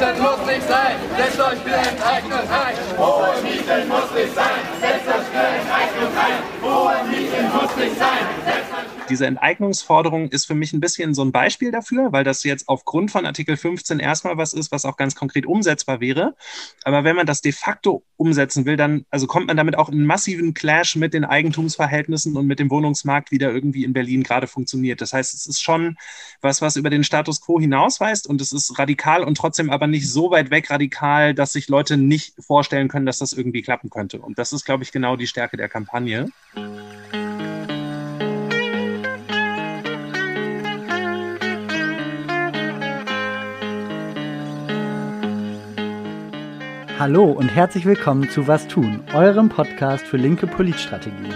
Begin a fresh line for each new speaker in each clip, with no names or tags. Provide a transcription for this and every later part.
Mieten muss nicht sein, setzt euch für Enteignung ein. Hohe Mieten muss nicht sein, setzt euch für Enteignung ein. Hohe Mieten muss nicht sein, setzt euch
diese Enteignungsforderung ist für mich ein bisschen so ein Beispiel dafür, weil das jetzt aufgrund von Artikel 15 erstmal was ist, was auch ganz konkret umsetzbar wäre. Aber wenn man das de facto umsetzen will, dann also kommt man damit auch in massiven Clash mit den Eigentumsverhältnissen und mit dem Wohnungsmarkt, wie der irgendwie in Berlin gerade funktioniert. Das heißt, es ist schon was, was über den Status quo hinausweist und es ist radikal und trotzdem aber nicht so weit weg radikal, dass sich Leute nicht vorstellen können, dass das irgendwie klappen könnte. Und das ist, glaube ich, genau die Stärke der Kampagne.
Hallo und herzlich willkommen zu Was tun, eurem Podcast für linke Politstrategie.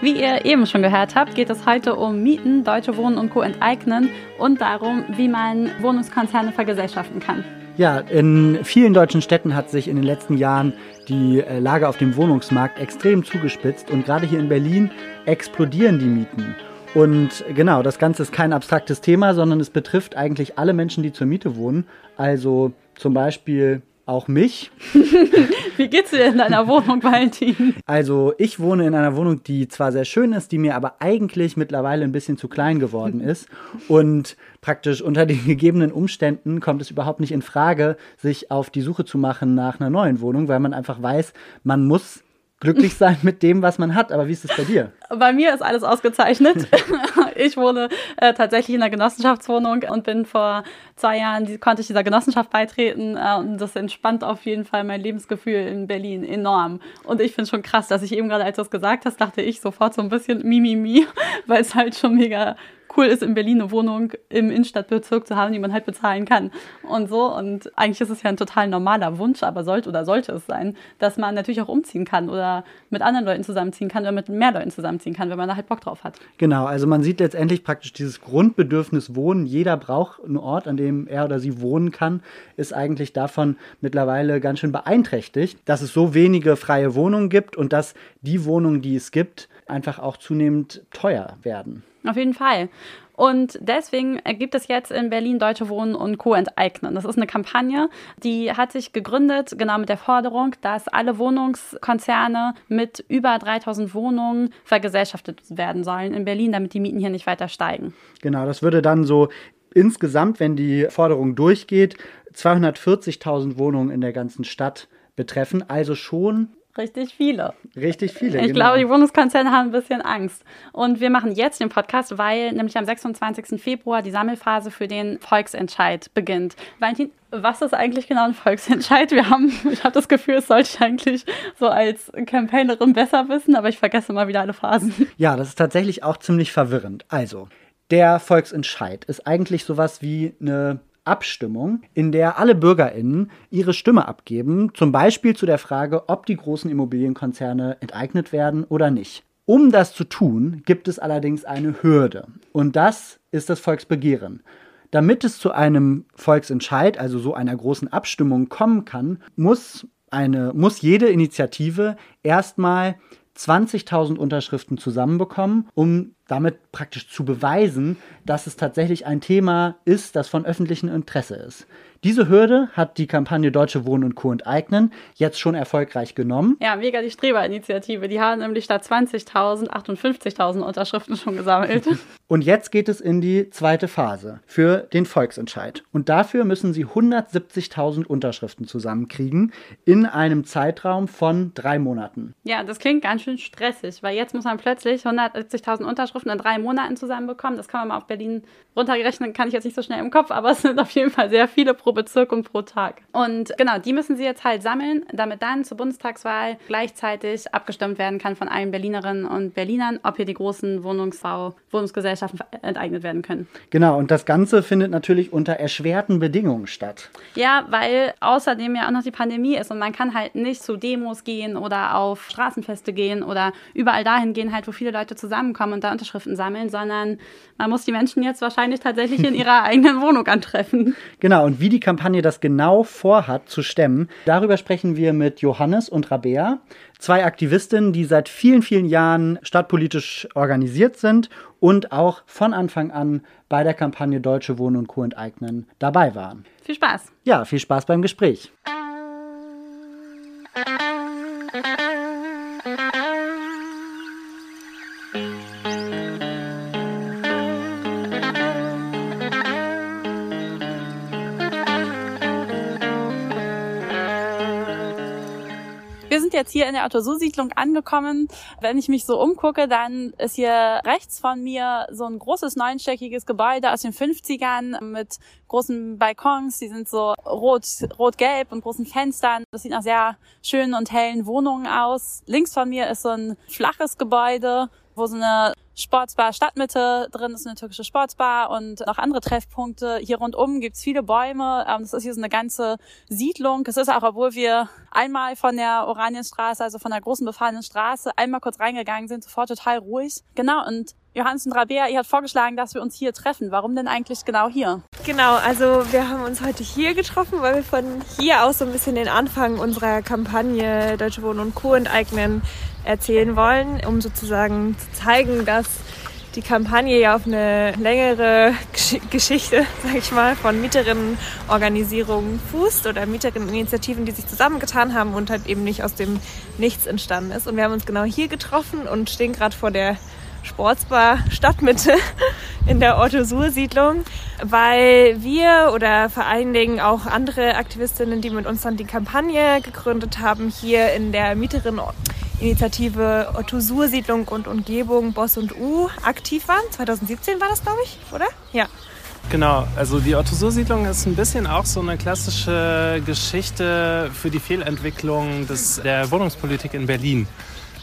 Wie ihr eben schon gehört habt, geht es heute um Mieten, Deutsche Wohnen und Co. enteignen und darum, wie man Wohnungskonzerne vergesellschaften kann.
Ja, in vielen deutschen Städten hat sich in den letzten Jahren die äh, Lage auf dem Wohnungsmarkt extrem zugespitzt und gerade hier in Berlin explodieren die Mieten. Und genau, das Ganze ist kein abstraktes Thema, sondern es betrifft eigentlich alle Menschen, die zur Miete wohnen. Also zum Beispiel auch mich.
Wie geht's dir in deiner Wohnung, Valentin?
Also, ich wohne in einer Wohnung, die zwar sehr schön ist, die mir aber eigentlich mittlerweile ein bisschen zu klein geworden ist. Und praktisch unter den gegebenen Umständen kommt es überhaupt nicht in Frage, sich auf die Suche zu machen nach einer neuen Wohnung, weil man einfach weiß, man muss glücklich sein mit dem, was man hat. Aber wie ist es bei dir?
Bei mir ist alles ausgezeichnet. ich wohne äh, tatsächlich in einer Genossenschaftswohnung und bin vor zwei Jahren, die, konnte ich dieser Genossenschaft beitreten äh, und das entspannt auf jeden Fall mein Lebensgefühl in Berlin enorm. Und ich finde schon krass, dass ich eben gerade, als du das gesagt hast, dachte ich sofort so ein bisschen Mimimi, weil es halt schon mega cool ist, in Berlin eine Wohnung im Innenstadtbezirk zu haben, die man halt bezahlen kann und so. Und eigentlich ist es ja ein total normaler Wunsch, aber sollte oder sollte es sein, dass man natürlich auch umziehen kann oder mit anderen Leuten zusammenziehen kann oder mit mehr Leuten zusammenziehen kann, wenn man da halt Bock drauf hat.
Genau, also man sieht letztendlich praktisch dieses Grundbedürfnis Wohnen. Jeder braucht einen Ort, an dem er oder sie wohnen kann, ist eigentlich davon mittlerweile ganz schön beeinträchtigt, dass es so wenige freie Wohnungen gibt und dass die Wohnungen, die es gibt, einfach auch zunehmend teuer werden.
Auf jeden Fall. Und deswegen gibt es jetzt in Berlin Deutsche Wohnen und Co. enteignen. Das ist eine Kampagne, die hat sich gegründet, genau mit der Forderung, dass alle Wohnungskonzerne mit über 3000 Wohnungen vergesellschaftet werden sollen in Berlin, damit die Mieten hier nicht weiter steigen.
Genau, das würde dann so insgesamt, wenn die Forderung durchgeht, 240.000 Wohnungen in der ganzen Stadt betreffen. Also schon
Richtig viele.
Richtig viele.
Ich genau. glaube, die Wohnungskonzerne haben ein bisschen Angst. Und wir machen jetzt den Podcast, weil nämlich am 26. Februar die Sammelphase für den Volksentscheid beginnt. Valentin, was ist eigentlich genau ein Volksentscheid? Wir haben, ich habe das Gefühl, es sollte ich eigentlich so als Campaignerin besser wissen, aber ich vergesse immer wieder alle Phasen.
Ja, das ist tatsächlich auch ziemlich verwirrend. Also, der Volksentscheid ist eigentlich sowas wie eine Abstimmung, in der alle BürgerInnen ihre Stimme abgeben, zum Beispiel zu der Frage, ob die großen Immobilienkonzerne enteignet werden oder nicht. Um das zu tun, gibt es allerdings eine Hürde. Und das ist das Volksbegehren. Damit es zu einem Volksentscheid, also so einer großen Abstimmung kommen kann, muss, eine, muss jede Initiative erstmal 20.000 Unterschriften zusammenbekommen, um damit praktisch zu beweisen, dass es tatsächlich ein Thema ist, das von öffentlichem Interesse ist. Diese Hürde hat die Kampagne Deutsche Wohnen und Co. enteignen jetzt schon erfolgreich genommen.
Ja, mega die Streber-Initiative. Die haben nämlich statt 20.000 58.000 Unterschriften schon gesammelt.
Und jetzt geht es in die zweite Phase für den Volksentscheid. Und dafür müssen sie 170.000 Unterschriften zusammenkriegen in einem Zeitraum von drei Monaten.
Ja, das klingt ganz schön stressig, weil jetzt muss man plötzlich 170.000 Unterschriften in drei Monaten zusammenbekommen. Das kann man mal auf Berlin runtergerechnet, kann ich jetzt nicht so schnell im Kopf, aber es sind auf jeden Fall sehr viele pro Bezirk und pro Tag. Und genau, die müssen sie jetzt halt sammeln, damit dann zur Bundestagswahl gleichzeitig abgestimmt werden kann von allen Berlinerinnen und Berlinern, ob hier die großen Wohnungsbau, Wohnungsgesellschaften enteignet werden können.
Genau, und das Ganze findet natürlich unter erschwerten Bedingungen statt.
Ja, weil außerdem ja auch noch die Pandemie ist und man kann halt nicht zu Demos gehen oder auf Straßenfeste gehen oder überall dahin gehen, halt, wo viele Leute zusammenkommen. Und da Unterschriften sammeln, sondern man muss die Menschen jetzt wahrscheinlich tatsächlich in ihrer eigenen Wohnung antreffen.
Genau, und wie die Kampagne das genau vorhat zu stemmen, darüber sprechen wir mit Johannes und Rabea, zwei Aktivistinnen, die seit vielen, vielen Jahren stadtpolitisch organisiert sind und auch von Anfang an bei der Kampagne Deutsche Wohnen und Co. enteignen dabei waren.
Viel Spaß.
Ja, viel Spaß beim Gespräch.
jetzt hier in der Autosusiedlung angekommen. Wenn ich mich so umgucke, dann ist hier rechts von mir so ein großes neunstöckiges Gebäude aus den 50ern mit großen Balkons. Die sind so rot, rot-gelb und großen Fenstern. Das sieht nach sehr schönen und hellen Wohnungen aus. Links von mir ist so ein flaches Gebäude, wo so eine Sportsbar Stadtmitte drin ist, eine türkische Sportsbar und noch andere Treffpunkte. Hier rundum gibt's viele Bäume. Ähm, das ist hier so eine ganze Siedlung. Es ist auch, obwohl wir einmal von der Oranienstraße, also von der großen befahrenen Straße, einmal kurz reingegangen sind, sofort total ruhig. Genau, und Johannes Rabea, ihr habt vorgeschlagen, dass wir uns hier treffen. Warum denn eigentlich genau hier?
Genau, also wir haben uns heute hier getroffen, weil wir von hier aus so ein bisschen den Anfang unserer Kampagne Deutsche Wohnen und Co. enteignen erzählen wollen, um sozusagen zu zeigen, dass die Kampagne ja auf eine längere Gesch Geschichte, sag ich mal, von Mieterinnenorganisierungen fußt oder Mieterinneninitiativen, die sich zusammengetan haben und halt eben nicht aus dem Nichts entstanden ist. Und wir haben uns genau hier getroffen und stehen gerade vor der Sportsbar Stadtmitte in der Otto-Sur-Siedlung, weil wir oder vor allen Dingen auch andere Aktivistinnen, die mit uns dann die Kampagne gegründet haben, hier in der Mieterinneninitiative Otto-Sur-Siedlung und Umgebung Boss und U aktiv waren. 2017 war das, glaube ich, oder? Ja.
Genau, also die Otto-Sur-Siedlung ist ein bisschen auch so eine klassische Geschichte für die Fehlentwicklung des, der Wohnungspolitik in Berlin.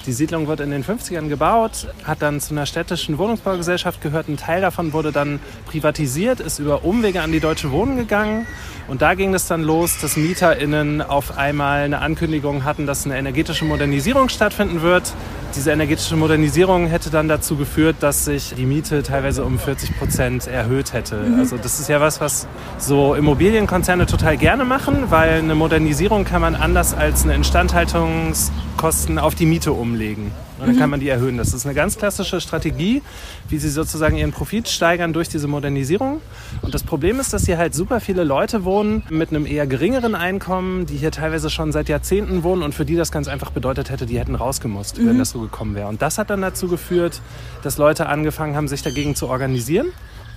Die Siedlung wird in den 50ern gebaut, hat dann zu einer städtischen Wohnungsbaugesellschaft gehört. Ein Teil davon wurde dann privatisiert, ist über Umwege an die Deutsche Wohnen gegangen. Und da ging es dann los, dass MieterInnen auf einmal eine Ankündigung hatten, dass eine energetische Modernisierung stattfinden wird. Diese energetische Modernisierung hätte dann dazu geführt, dass sich die Miete teilweise um 40 Prozent erhöht hätte. Also das ist ja was, was so Immobilienkonzerne total gerne machen, weil eine Modernisierung kann man anders als eine Instandhaltungskosten auf die Miete umlegen. Und dann kann man die erhöhen. Das ist eine ganz klassische Strategie, wie sie sozusagen ihren Profit steigern durch diese Modernisierung. Und das Problem ist, dass hier halt super viele Leute wohnen mit einem eher geringeren Einkommen, die hier teilweise schon seit Jahrzehnten wohnen und für die das ganz einfach bedeutet hätte, die hätten rausgemusst, mhm. wenn das so gekommen wäre. Und das hat dann dazu geführt, dass Leute angefangen haben, sich dagegen zu organisieren.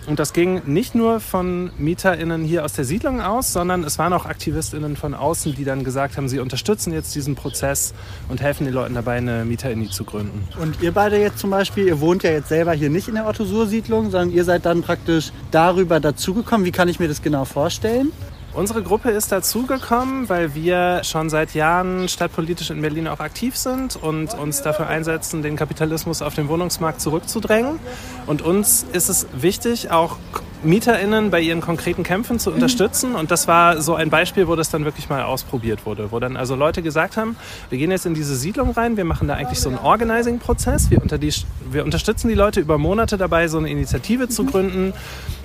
Und das ging nicht nur von MieterInnen hier aus der Siedlung aus, sondern es waren auch AktivistInnen von außen, die dann gesagt haben, sie unterstützen jetzt diesen Prozess und helfen den Leuten dabei, eine Mieterini zu gründen.
Und ihr beide jetzt zum Beispiel, ihr wohnt ja jetzt selber hier nicht in der Otto-Sur-Siedlung, sondern ihr seid dann praktisch darüber dazugekommen. Wie kann ich mir das genau vorstellen?
Unsere Gruppe ist dazugekommen, weil wir schon seit Jahren stadtpolitisch in Berlin auch aktiv sind und uns dafür einsetzen, den Kapitalismus auf den Wohnungsmarkt zurückzudrängen. Und uns ist es wichtig, auch MieterInnen bei ihren konkreten Kämpfen zu unterstützen. Und das war so ein Beispiel, wo das dann wirklich mal ausprobiert wurde. Wo dann also Leute gesagt haben, wir gehen jetzt in diese Siedlung rein, wir machen da eigentlich so einen Organizing-Prozess. Wir, unter wir unterstützen die Leute über Monate dabei, so eine Initiative zu gründen.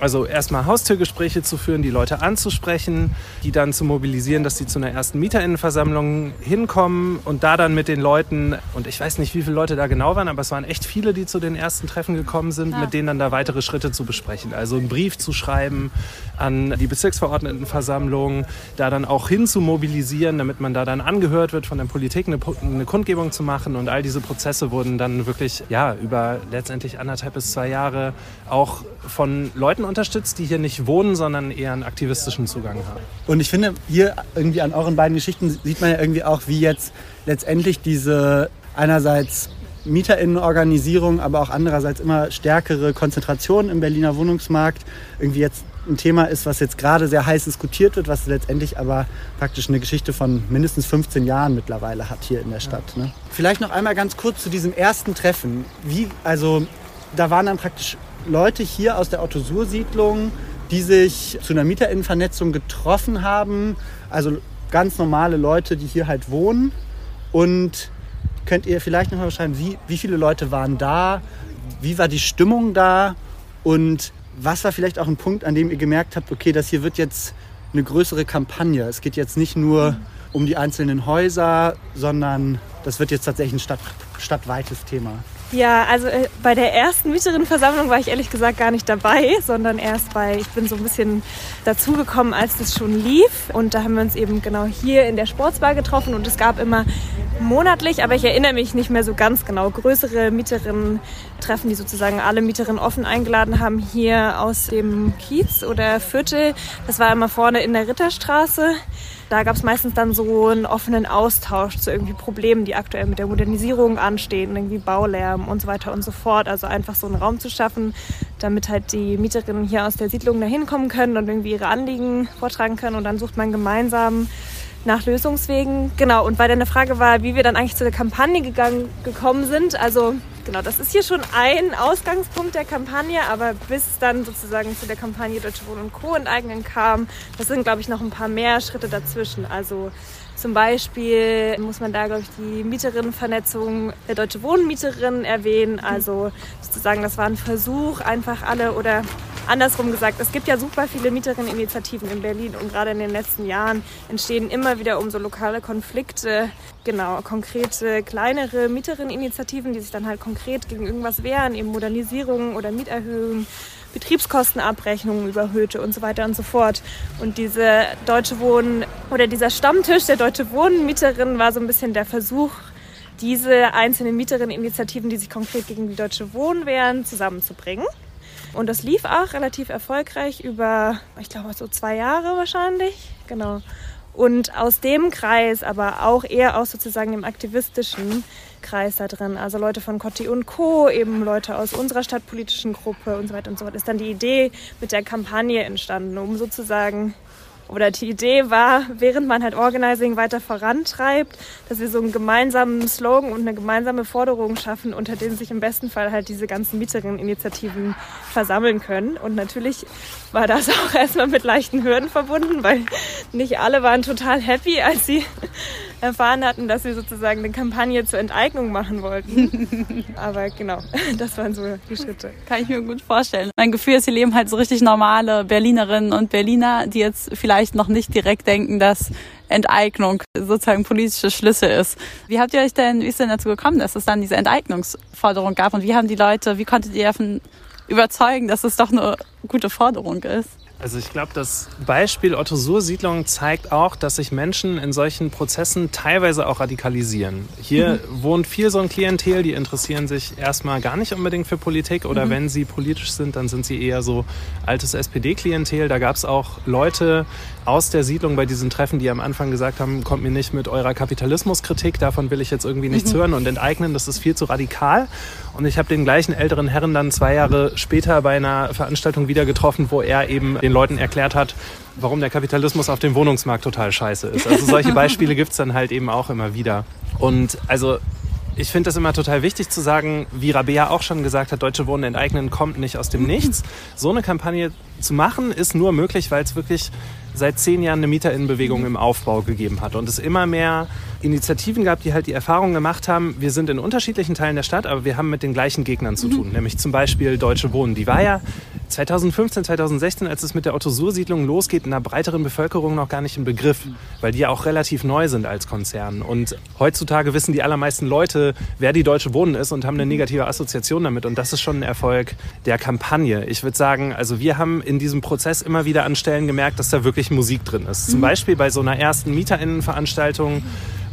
Also erstmal Haustürgespräche zu führen, die Leute anzusprechen, die dann zu mobilisieren, dass sie zu einer ersten MieterInnenversammlung hinkommen und da dann mit den Leuten, und ich weiß nicht, wie viele Leute da genau waren, aber es waren echt viele, die zu den ersten Treffen gekommen sind, ja. mit denen dann da weitere Schritte zu besprechen. Also ein Brief zu schreiben an die Bezirksverordnetenversammlung, da dann auch hin zu mobilisieren, damit man da dann angehört wird von der Politik, eine, eine Kundgebung zu machen. Und all diese Prozesse wurden dann wirklich ja, über letztendlich anderthalb bis zwei Jahre auch von Leuten unterstützt, die hier nicht wohnen, sondern eher einen aktivistischen Zugang haben.
Und ich finde, hier irgendwie an euren beiden Geschichten sieht man ja irgendwie auch, wie jetzt letztendlich diese einerseits Mieterinnenorganisierung, aber auch andererseits immer stärkere Konzentration im Berliner Wohnungsmarkt irgendwie jetzt ein Thema ist, was jetzt gerade sehr heiß diskutiert wird, was letztendlich aber praktisch eine Geschichte von mindestens 15 Jahren mittlerweile hat hier in der Stadt. Ne? Vielleicht noch einmal ganz kurz zu diesem ersten Treffen. Wie, also da waren dann praktisch Leute hier aus der Otto-Sur-Siedlung, die sich zu einer Mieterinnenvernetzung getroffen haben. Also ganz normale Leute, die hier halt wohnen. Und könnt ihr vielleicht noch mal beschreiben, wie, wie viele Leute waren da? Wie war die Stimmung da? Und was war vielleicht auch ein Punkt, an dem ihr gemerkt habt, okay, das hier wird jetzt eine größere Kampagne. Es geht jetzt nicht nur um die einzelnen Häuser, sondern das wird jetzt tatsächlich ein Stadt, stadtweites Thema.
Ja, also äh, bei der ersten Mieterinnenversammlung war ich ehrlich gesagt gar nicht dabei, sondern erst bei, ich bin so ein bisschen dazugekommen, als das schon lief. Und da haben wir uns eben genau hier in der Sportsbar getroffen und es gab immer monatlich, aber ich erinnere mich nicht mehr so ganz genau, größere Mieterinnen-Treffen, die sozusagen alle Mieterinnen offen eingeladen haben, hier aus dem Kiez oder Viertel. Das war immer vorne in der Ritterstraße. Da gab es meistens dann so einen offenen Austausch zu irgendwie Problemen, die aktuell mit der Modernisierung anstehen, irgendwie Baulärm und so weiter und so fort. Also einfach so einen Raum zu schaffen, damit halt die Mieterinnen hier aus der Siedlung da hinkommen können und irgendwie ihre Anliegen vortragen können. Und dann sucht man gemeinsam nach Lösungswegen. Genau, und weil dann eine Frage war, wie wir dann eigentlich zu der Kampagne gegangen, gekommen sind. Also genau, das ist hier schon ein Ausgangspunkt der Kampagne, aber bis dann sozusagen zu der Kampagne Deutsche Wohnen und Co. enteignen kam, das sind, glaube ich, noch ein paar mehr Schritte dazwischen. Also zum Beispiel muss man da, glaube ich, die Mieterinnenvernetzung der Deutsche Wohnmieterinnen erwähnen. Also sozusagen, das war ein Versuch, einfach alle oder andersrum gesagt, es gibt ja super viele Mieterinneninitiativen in Berlin und gerade in den letzten Jahren entstehen immer wieder um so lokale Konflikte, genau, konkrete kleinere Mieterinneninitiativen, die sich dann halt konkret gegen irgendwas wehren, eben Modernisierungen oder Mieterhöhungen. Betriebskostenabrechnungen überhöhte und so weiter und so fort. Und diese Deutsche Wohnen oder dieser Stammtisch der Deutsche Wohnen Mieterinnen war so ein bisschen der Versuch, diese einzelnen Mieterinneninitiativen, die sich konkret gegen die Deutsche Wohnen wehren, zusammenzubringen. Und das lief auch relativ erfolgreich über, ich glaube, so zwei Jahre wahrscheinlich. Genau. Und aus dem Kreis, aber auch eher aus sozusagen dem aktivistischen Kreis da drin, also Leute von Cotti und Co., eben Leute aus unserer stadtpolitischen Gruppe und so weiter und so fort, ist dann die Idee mit der Kampagne entstanden, um sozusagen oder die Idee war, während man halt Organizing weiter vorantreibt, dass wir so einen gemeinsamen Slogan und eine gemeinsame Forderung schaffen, unter denen sich im besten Fall halt diese ganzen Mieterinneninitiativen versammeln können. Und natürlich war das auch erstmal mit leichten Hürden verbunden, weil nicht alle waren total happy, als sie erfahren hatten, dass wir sozusagen eine Kampagne zur Enteignung machen wollten. Aber genau, das waren so die Schritte.
Kann ich mir gut vorstellen. Mein Gefühl ist, sie leben halt so richtig normale Berlinerinnen und Berliner, die jetzt vielleicht noch nicht direkt denken, dass Enteignung sozusagen politische Schlüssel ist. Wie habt ihr euch denn, wie ist denn dazu gekommen, dass es dann diese Enteignungsforderung gab und wie haben die Leute, wie konntet ihr davon überzeugen, dass es doch eine gute Forderung ist?
Also ich glaube, das Beispiel Otto Suhr Siedlung zeigt auch, dass sich Menschen in solchen Prozessen teilweise auch radikalisieren. Hier mhm. wohnt viel so ein Klientel, die interessieren sich erstmal gar nicht unbedingt für Politik oder mhm. wenn sie politisch sind, dann sind sie eher so altes SPD-Klientel. Da gab es auch Leute aus der Siedlung bei diesen Treffen, die am Anfang gesagt haben, kommt mir nicht mit eurer Kapitalismuskritik, davon will ich jetzt irgendwie nichts mhm. hören und enteignen, das ist viel zu radikal. Und ich habe den gleichen älteren Herren dann zwei Jahre später bei einer Veranstaltung wieder getroffen, wo er eben den Leuten erklärt hat, warum der Kapitalismus auf dem Wohnungsmarkt total scheiße ist. Also solche Beispiele gibt es dann halt eben auch immer wieder. Und also ich finde das immer total wichtig zu sagen, wie Rabea auch schon gesagt hat, Deutsche Wohnen enteignen kommt nicht aus dem Nichts. So eine Kampagne zu machen ist nur möglich, weil es wirklich seit zehn Jahren eine Mieterinnenbewegung im Aufbau gegeben hat und es immer mehr Initiativen gab, die halt die Erfahrung gemacht haben, wir sind in unterschiedlichen Teilen der Stadt, aber wir haben mit den gleichen Gegnern zu tun, mhm. nämlich zum Beispiel Deutsche Wohnen. Die war ja 2015, 2016, als es mit der Otto-Sur-Siedlung losgeht, in einer breiteren Bevölkerung noch gar nicht ein Begriff, weil die ja auch relativ neu sind als Konzern. Und heutzutage wissen die allermeisten Leute, wer die Deutsche Wohnen ist und haben eine negative Assoziation damit. Und das ist schon ein Erfolg der Kampagne. Ich würde sagen, also wir haben in diesem Prozess immer wieder an Stellen gemerkt, dass da wirklich Musik drin ist. Zum mhm. Beispiel bei so einer ersten MieterInnenveranstaltung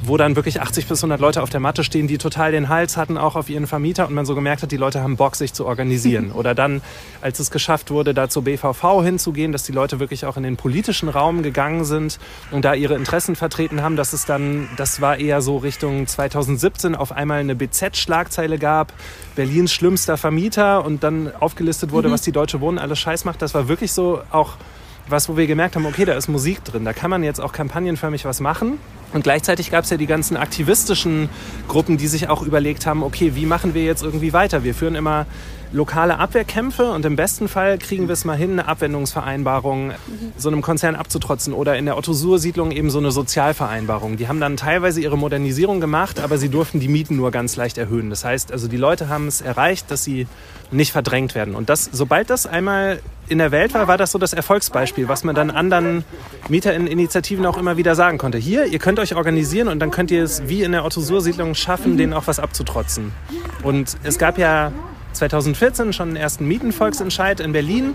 wo dann wirklich 80 bis 100 Leute auf der Matte stehen, die total den Hals hatten, auch auf ihren Vermieter und man so gemerkt hat, die Leute haben Bock, sich zu organisieren. Oder dann, als es geschafft wurde, da zur BVV hinzugehen, dass die Leute wirklich auch in den politischen Raum gegangen sind und da ihre Interessen vertreten haben, dass es dann, das war eher so Richtung 2017, auf einmal eine BZ-Schlagzeile gab, Berlins schlimmster Vermieter und dann aufgelistet wurde, mhm. was die Deutsche Wohnen alles scheiß macht. Das war wirklich so auch was, wo wir gemerkt haben, okay, da ist Musik drin, da kann man jetzt auch kampagnenförmig was machen. Und gleichzeitig gab es ja die ganzen aktivistischen Gruppen, die sich auch überlegt haben, okay, wie machen wir jetzt irgendwie weiter? Wir führen immer lokale Abwehrkämpfe und im besten Fall kriegen wir es mal hin, eine Abwendungsvereinbarung so einem Konzern abzutrotzen oder in der Otto-Sur-Siedlung eben so eine Sozialvereinbarung. Die haben dann teilweise ihre Modernisierung gemacht, aber sie durften die Mieten nur ganz leicht erhöhen. Das heißt, also die Leute haben es erreicht, dass sie nicht verdrängt werden. Und das, sobald das einmal in der Welt war, war das so das Erfolgsbeispiel, was man dann anderen Mieterinitiativen auch immer wieder sagen konnte. Hier, ihr könnt euch organisieren und dann könnt ihr es wie in der Otto-Sur-Siedlung schaffen, denen auch was abzutrotzen. Und es gab ja 2014 schon einen ersten Mietenvolksentscheid in Berlin,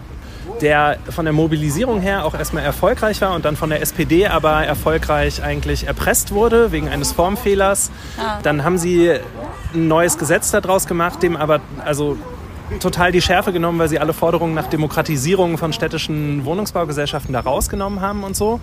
der von der Mobilisierung her auch erstmal erfolgreich war und dann von der SPD aber erfolgreich eigentlich erpresst wurde wegen eines Formfehlers.
Ah.
Dann haben sie ein neues Gesetz daraus gemacht, dem aber also total die Schärfe genommen, weil sie alle Forderungen nach Demokratisierung von städtischen Wohnungsbaugesellschaften da rausgenommen haben und so.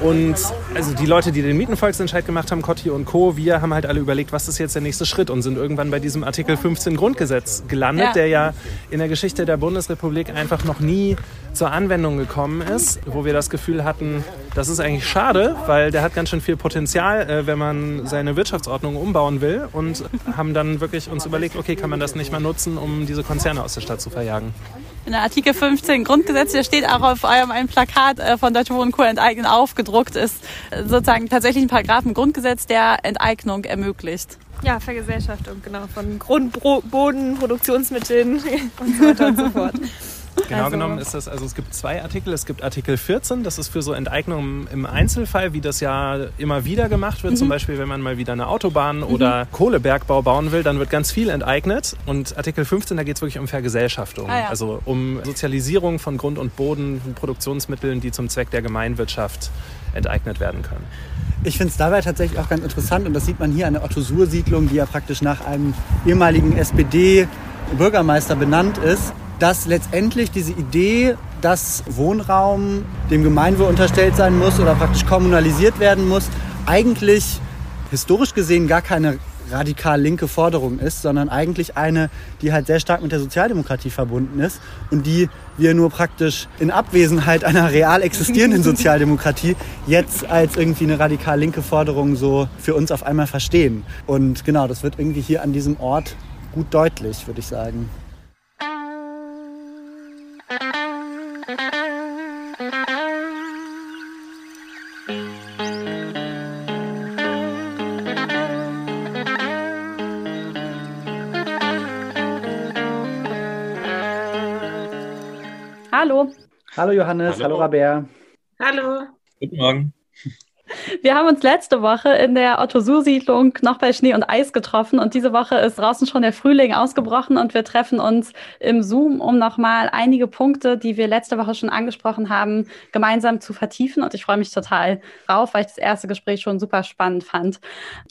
Und also die Leute, die den Mietenvolksentscheid gemacht haben, Cotti und Co., wir haben halt alle überlegt, was ist jetzt der nächste Schritt und sind irgendwann bei diesem Artikel 15 Grundgesetz gelandet,
Ja.
der ja in der Geschichte der Bundesrepublik einfach noch nie zur Anwendung gekommen ist, wo wir das Gefühl hatten, das ist eigentlich schade, weil der hat ganz schön viel Potenzial, äh, wenn man seine Wirtschaftsordnung umbauen will und haben dann wirklich uns überlegt, okay, kann man das nicht mal nutzen, um diese Konzerne aus der Stadt zu verjagen.
In der Artikel 15 Grundgesetz, der steht auch auf eurem ein Plakat äh, von Deutsche Wohnen Co. enteignen aufgedruckt, ist äh, sozusagen tatsächlich ein Paragraph im Grundgesetz, der Enteignung ermöglicht.
Ja, Vergesellschaftung, genau, von Grund, Bro- Boden, Produktionsmitteln und so weiter und so fort.
Genau
Also-
genommen ist das, also es gibt zwei Artikel. Es gibt Artikel 14, das ist für so Enteignungen im Einzelfall, wie das ja immer wieder gemacht wird. Zum Beispiel, wenn man mal wieder eine Autobahn oder Kohlebergbau bauen will, dann wird ganz viel enteignet. Und Artikel 15, da geht es wirklich um Vergesellschaftung.
Ah ja.
Also um Sozialisierung von Grund und Boden, von Produktionsmitteln, die zum Zweck der Gemeinwirtschaft enteignet werden können.
Ich finde es dabei tatsächlich auch ganz interessant und das sieht man hier an der Otto-Sur-Siedlung, die ja praktisch nach einem ehemaligen SPD-Bürgermeister benannt ist, dass letztendlich diese Idee, dass Wohnraum dem Gemeinwohl unterstellt sein muss oder praktisch kommunalisiert werden muss, eigentlich historisch gesehen gar keine radikal linke Forderung ist, sondern eigentlich eine, die halt sehr stark mit der Sozialdemokratie verbunden ist und die wir nur praktisch in Abwesenheit einer real existierenden Sozialdemokratie jetzt als irgendwie eine radikal linke Forderung so für uns auf einmal verstehen. Und genau, das wird irgendwie hier an diesem Ort gut deutlich, würde ich sagen.
Hallo
Johannes, hallo,
Hallo.
Rabea.
Hallo.
Guten Morgen.
Wir haben uns letzte Woche in der Otto-Sur-Siedlung noch bei Schnee und Eis getroffen und diese Woche ist draußen schon der Frühling ausgebrochen und wir treffen uns im Zoom, um nochmal einige Punkte, die wir letzte Woche schon angesprochen haben, gemeinsam zu vertiefen und ich freue mich total drauf, weil ich das erste Gespräch schon super spannend fand.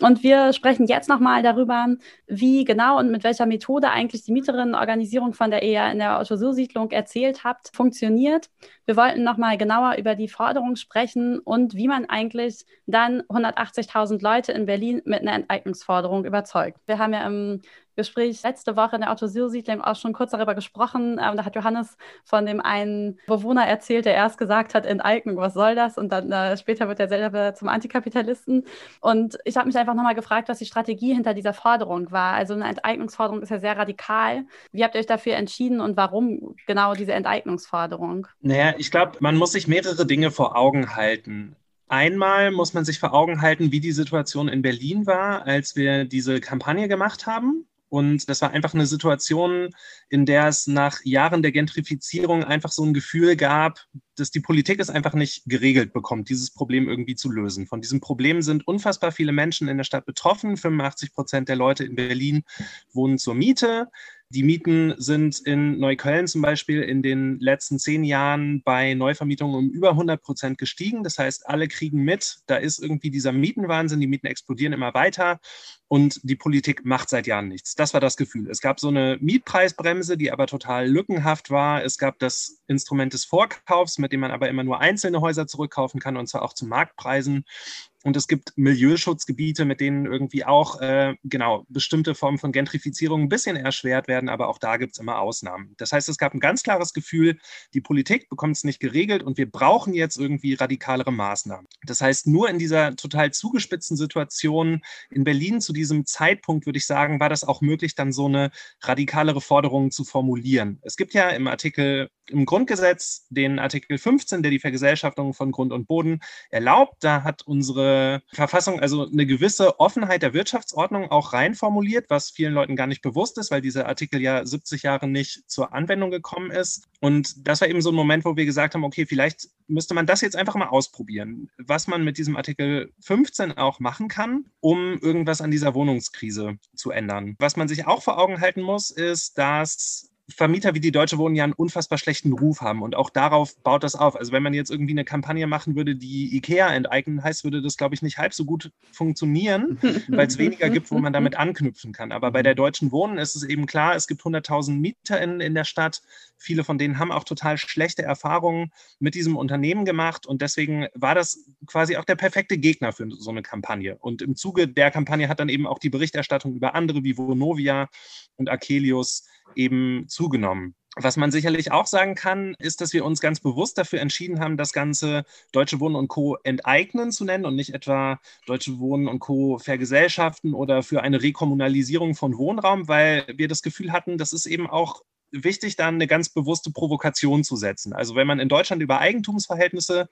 Und wir sprechen jetzt nochmal darüber, wie genau und mit welcher Methode eigentlich die Mieterinnenorganisierung, von der ja in der Otto-Sur-Siedlung erzählt habt, funktioniert. Wir wollten nochmal genauer über die Forderung sprechen und wie man eigentlich dann 180.000 Leute in Berlin mit einer Enteignungsforderung überzeugt. Wir haben ja im Gespräch letzte Woche in der Otto-Sur-Siedlung auch schon kurz darüber gesprochen. Ähm, da hat Johannes von dem einen Bewohner erzählt, der erst gesagt hat, Enteignung, was soll das? Und dann äh, später wird er selber zum Antikapitalisten. Und ich habe mich einfach nochmal gefragt, was die Strategie hinter dieser Forderung war. Also eine Enteignungsforderung ist ja sehr radikal. Wie habt ihr euch dafür entschieden und warum genau diese Enteignungsforderung?
Naja, ich glaube, man muss sich mehrere Dinge vor Augen halten. Einmal muss man sich vor Augen halten, wie die Situation in Berlin war, als wir diese Kampagne gemacht haben. Und das war einfach eine Situation, in der es nach Jahren der Gentrifizierung einfach so ein Gefühl gab, dass die Politik es einfach nicht geregelt bekommt, dieses Problem irgendwie zu lösen. Von diesem Problem sind unfassbar viele Menschen in der Stadt betroffen. 85 Prozent der Leute in Berlin wohnen zur Miete. Die Mieten sind in Neukölln zum Beispiel in den letzten zehn Jahren bei Neuvermietungen um über 100 Prozent gestiegen. Das heißt, alle kriegen mit, da ist irgendwie dieser Mietenwahnsinn, die Mieten explodieren immer weiter und die Politik macht seit Jahren nichts. Das war das Gefühl. Es gab so eine Mietpreisbremse, die aber total lückenhaft war. Es gab das Instrument des Vorkaufs, mit dem man aber immer nur einzelne Häuser zurückkaufen kann und zwar auch zu Marktpreisen. Und es gibt Milieuschutzgebiete, mit denen irgendwie auch äh, genau bestimmte Formen von Gentrifizierung ein bisschen erschwert werden, aber auch da gibt es immer Ausnahmen. Das heißt, es gab ein ganz klares Gefühl, die Politik bekommt es nicht geregelt und wir brauchen jetzt irgendwie radikalere Maßnahmen. Das heißt, nur in dieser total zugespitzten Situation in Berlin zu diesem Zeitpunkt, würde ich sagen, war das auch möglich, dann so eine radikalere Forderung zu formulieren. Es gibt ja im Artikel, im Grundgesetz den Artikel 15, der die Vergesellschaftung von Grund und Boden erlaubt. Da hat unsere Verfassung also eine gewisse Offenheit der Wirtschaftsordnung auch rein formuliert, was vielen Leuten gar nicht bewusst ist, weil dieser Artikel ja 70 Jahre nicht zur Anwendung gekommen ist. Und das war eben so ein Moment, wo wir gesagt haben, okay, vielleicht müsste man das jetzt einfach mal ausprobieren, was man mit diesem Artikel 15 auch machen kann, um irgendwas an dieser Wohnungskrise zu ändern. Was man sich auch vor Augen halten muss, ist, dass Vermieter wie die Deutsche Wohnen ja einen unfassbar schlechten Ruf haben und auch darauf baut das auf. Also wenn man jetzt irgendwie eine Kampagne machen würde, die IKEA enteignen heißt, würde das, glaube ich, nicht halb so gut funktionieren, weil es weniger gibt, wo man damit anknüpfen kann. Aber bei der Deutschen Wohnen ist es eben klar, es gibt 100.000 MieterInnen in der Stadt. Viele von denen haben auch total schlechte Erfahrungen mit diesem Unternehmen gemacht und deswegen war das quasi auch der perfekte Gegner für so eine Kampagne. Und im Zuge der Kampagne hat dann eben auch die Berichterstattung über andere wie Vonovia und Akelius eben zugenommen. Was man sicherlich auch sagen kann, ist, dass wir uns ganz bewusst dafür entschieden haben, das Ganze Deutsche Wohnen und Co. enteignen zu nennen und nicht etwa Deutsche Wohnen und Co. vergesellschaften oder für eine Rekommunalisierung von Wohnraum, weil wir das Gefühl hatten, das ist eben auch wichtig, dann eine ganz bewusste Provokation zu setzen. Also wenn man in Deutschland über Eigentumsverhältnisse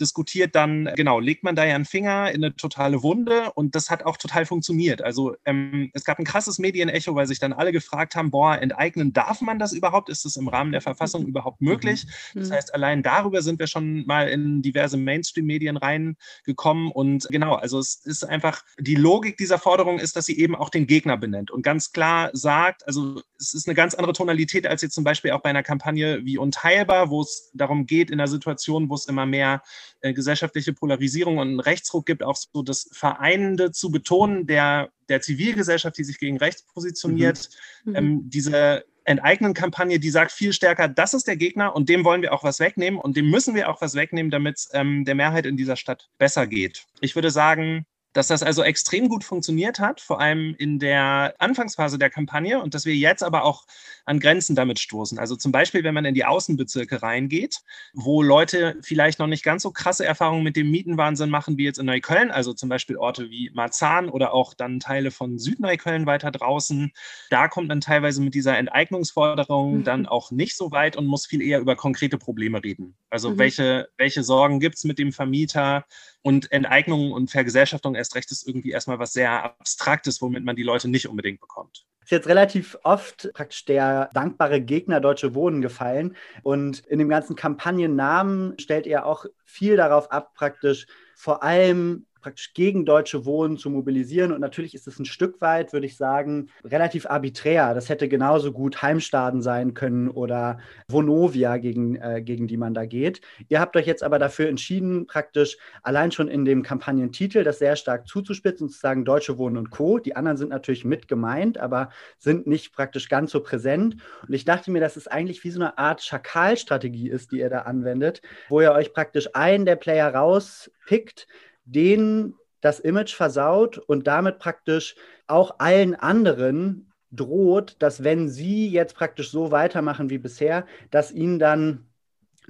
diskutiert, dann genau legt man da ja einen Finger in eine totale Wunde und das hat auch total funktioniert. Also ähm, es gab ein krasses Medienecho, weil sich dann alle gefragt haben, boah, enteignen darf man das überhaupt? Ist es im Rahmen der Verfassung überhaupt möglich? Mhm. Das heißt, allein darüber sind wir schon mal in diverse Mainstream-Medien reingekommen und genau, also es ist einfach, die Logik dieser Forderung ist, dass sie eben auch den Gegner benennt und ganz klar sagt, also es ist eine ganz andere Tonalität als jetzt zum Beispiel auch bei einer Kampagne wie Unteilbar, wo es darum geht, in einer Situation, wo es immer mehr äh, gesellschaftliche Polarisierung und einen Rechtsruck gibt, auch so das Vereinende zu betonen der, der Zivilgesellschaft, die sich gegen rechts positioniert. Mhm. mhm. Ähm, diese Enteignen-Kampagne, die sagt viel stärker, das ist der Gegner und dem wollen wir auch was wegnehmen und dem müssen wir auch was wegnehmen, damit es ähm, der Mehrheit in dieser Stadt besser geht. Ich würde sagen, dass das also extrem gut funktioniert hat, vor allem in der Anfangsphase der Kampagne und dass wir jetzt aber auch an Grenzen damit stoßen. Also zum Beispiel, wenn man in die Außenbezirke reingeht, wo Leute vielleicht noch nicht ganz so krasse Erfahrungen mit dem Mietenwahnsinn machen wie jetzt in Neukölln, also zum Beispiel Orte wie Marzahn oder auch dann Teile von Südneukölln weiter draußen. Da kommt man teilweise mit dieser Enteignungsforderung mhm. dann auch nicht so weit und muss viel eher über konkrete Probleme reden. Also mhm. welche, welche Sorgen gibt es mit dem Vermieter? Und Enteignung und Vergesellschaftung erst recht ist irgendwie erstmal was sehr Abstraktes, womit man die Leute nicht unbedingt bekommt.
Ist jetzt relativ oft praktisch der dankbare Gegner Deutsche Wohnen gefallen. Und in dem ganzen Kampagnennamen stellt er auch viel darauf ab, praktisch vor allem praktisch gegen Deutsche Wohnen zu mobilisieren. Und natürlich ist es ein Stück weit, würde ich sagen, relativ arbiträr. Das hätte genauso gut Heimstaden sein können oder Vonovia, gegen, äh, gegen die man da geht. Ihr habt euch jetzt aber dafür entschieden, praktisch allein schon in dem Kampagnentitel das sehr stark zuzuspitzen und zu sagen Deutsche Wohnen und Co. Die anderen sind natürlich mit gemeint, aber sind nicht praktisch ganz so präsent. Und ich dachte mir, dass es eigentlich wie so eine Art Schakalstrategie ist, die ihr da anwendet, wo ihr euch praktisch einen der Player rauspickt, denen das Image versaut und damit praktisch auch allen anderen droht, dass wenn sie jetzt praktisch so weitermachen wie bisher, dass ihnen dann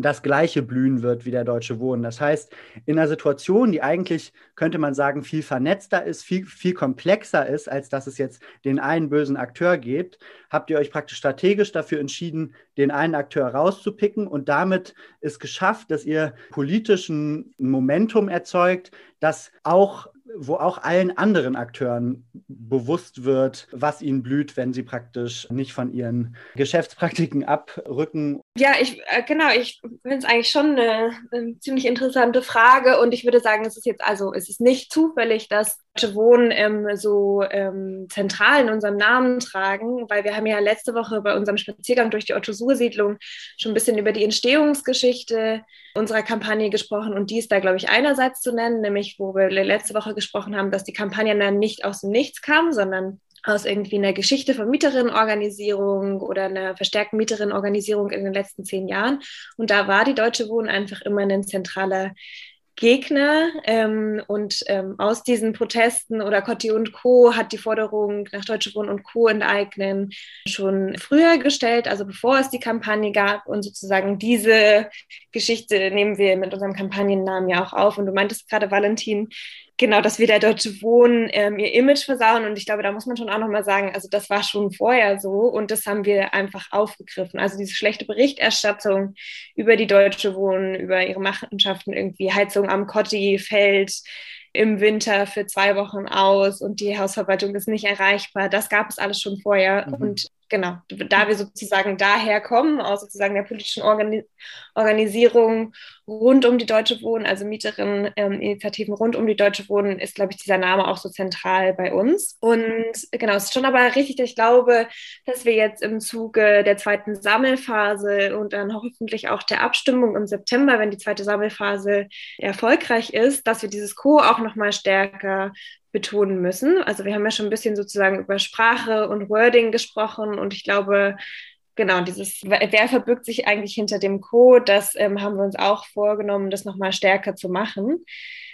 das gleiche blühen wird wie der Deutsche Wohnen. Das heißt, in einer Situation, die eigentlich, könnte man sagen, viel vernetzter ist, viel, viel komplexer ist, als dass es jetzt den einen bösen Akteur gibt, habt ihr euch praktisch strategisch dafür entschieden, den einen Akteur rauszupicken und damit ist geschafft, dass ihr politischen Momentum erzeugt, das auch wo auch allen anderen Akteuren bewusst wird, was ihnen blüht, wenn sie praktisch nicht von ihren Geschäftspraktiken abrücken.
Ja, ich äh, genau, ich finde es eigentlich schon eine, eine, ziemlich interessante Frage und ich würde sagen, es ist jetzt also es ist nicht zufällig, dass Wohnen ähm, so ähm, zentral in unserem Namen tragen, weil wir haben ja letzte Woche bei unserem Spaziergang durch die Otto-Suhr-Siedlung schon ein bisschen über die Entstehungsgeschichte unserer Kampagne gesprochen und die ist da, glaube ich, einerseits zu nennen, nämlich wo wir letzte Woche gesprochen haben, dass die Kampagne dann nicht aus dem Nichts kam, sondern aus irgendwie einer Geschichte von Mieterinnenorganisierung oder einer verstärkten Mieterinnenorganisierung in den letzten zehn Jahren. Und da war die Deutsche Wohnen einfach immer ein zentraler Gegner. Ähm, und ähm, aus diesen Protesten oder Cotti und Co. hat die Forderung nach Deutsche Wohnen und Co. enteignen schon früher gestellt, also bevor es die Kampagne gab. Und sozusagen diese Geschichte nehmen wir mit unserem Kampagnennamen ja auch auf. Und du meintest gerade, Valentin, genau, dass wir der Deutsche Wohnen ähm, ihr Image versauen. Und ich glaube, da muss man schon auch nochmal sagen, also das war schon vorher so und das haben wir einfach aufgegriffen. Also diese schlechte Berichterstattung über die Deutsche Wohnen, über ihre Machenschaften, irgendwie Heizung am Kotti fällt im Winter für zwei Wochen aus und die Hausverwaltung ist nicht erreichbar. Das gab es alles schon vorher. Mhm. Und genau, da wir sozusagen daher kommen, aus sozusagen der politischen Organi Organisierung rund um die Deutsche Wohnen, also Mieterinnen-Initiativen ähm, rund um die Deutsche Wohnen, ist, glaube ich, dieser Name auch so zentral bei uns. Und genau, es ist schon aber richtig, ich glaube, dass wir jetzt im Zuge der zweiten Sammelphase und dann hoffentlich auch der Abstimmung im September, wenn die zweite Sammelphase erfolgreich ist, dass wir dieses Co. auch nochmal stärker betonen müssen. Also wir haben ja schon ein bisschen sozusagen über Sprache und Wording gesprochen und ich glaube, genau, dieses, wer verbirgt sich eigentlich hinter dem Code, das ähm, haben wir uns auch vorgenommen, das nochmal stärker zu machen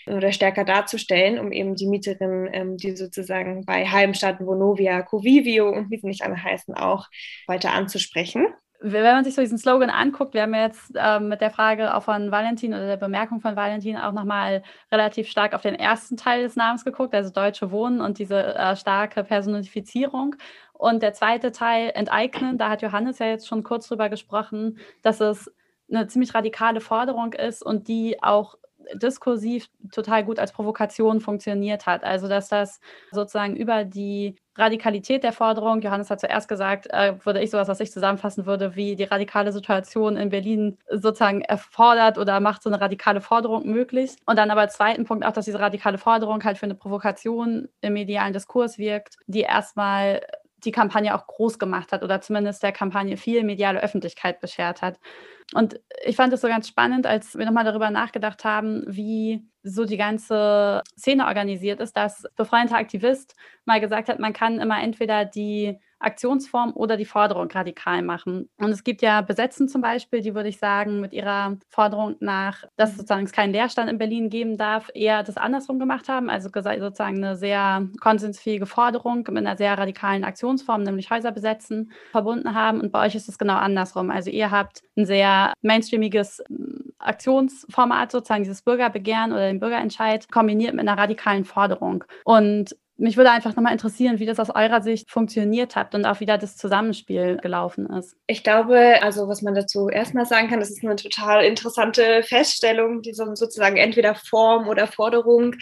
oder stärker darzustellen, um eben die Mieterinnen, ähm, die sozusagen bei Heimstadt, Vonovia, Covivio und wie sie nicht alle heißen, auch weiter anzusprechen
wenn man sich so diesen Slogan anguckt, wir haben jetzt äh, mit der Frage auch von Valentin oder der Bemerkung von Valentin auch nochmal relativ stark auf den ersten Teil des Namens geguckt, also Deutsche Wohnen und diese äh, starke Personifizierung. Und der zweite Teil, Enteignen, da hat Johannes ja jetzt schon kurz drüber gesprochen, dass es eine ziemlich radikale Forderung ist und die auch diskursiv total gut als Provokation funktioniert hat. Also dass das sozusagen über die Radikalität der Forderung, Johannes hat zuerst gesagt, äh, würde ich sowas, was ich zusammenfassen würde, wie die radikale Situation in Berlin sozusagen erfordert oder macht so eine radikale Forderung möglich. Und dann aber zweiten Punkt auch, dass diese radikale Forderung halt für eine Provokation im medialen Diskurs wirkt, die erstmal die Kampagne auch groß gemacht hat oder zumindest der Kampagne viel mediale Öffentlichkeit beschert hat. Und ich fand es so ganz spannend, als wir nochmal darüber nachgedacht haben, wie so die ganze Szene organisiert ist, dass befreundeter Aktivist mal gesagt hat, man kann immer entweder die Aktionsform oder die Forderung radikal machen. Und es gibt ja Besetzen zum Beispiel, die würde ich sagen, mit ihrer Forderung nach, dass sozusagen es keinen Leerstand in Berlin geben darf, eher das andersrum gemacht haben. Also sozusagen eine sehr konsensfähige Forderung mit einer sehr radikalen Aktionsform, nämlich Häuser besetzen, verbunden haben. Und bei euch ist es genau andersrum. Also ihr habt ein sehr mainstreamiges hm, Aktionsformat, sozusagen dieses Bürgerbegehren oder den Bürgerentscheid, kombiniert mit einer radikalen Forderung. Und mich würde einfach nochmal interessieren, wie das aus eurer Sicht funktioniert hat und auch wie da das Zusammenspiel gelaufen ist.
Ich glaube, also was man dazu erstmal sagen kann, das ist eine total interessante Feststellung, die so, sozusagen entweder Form oder Forderung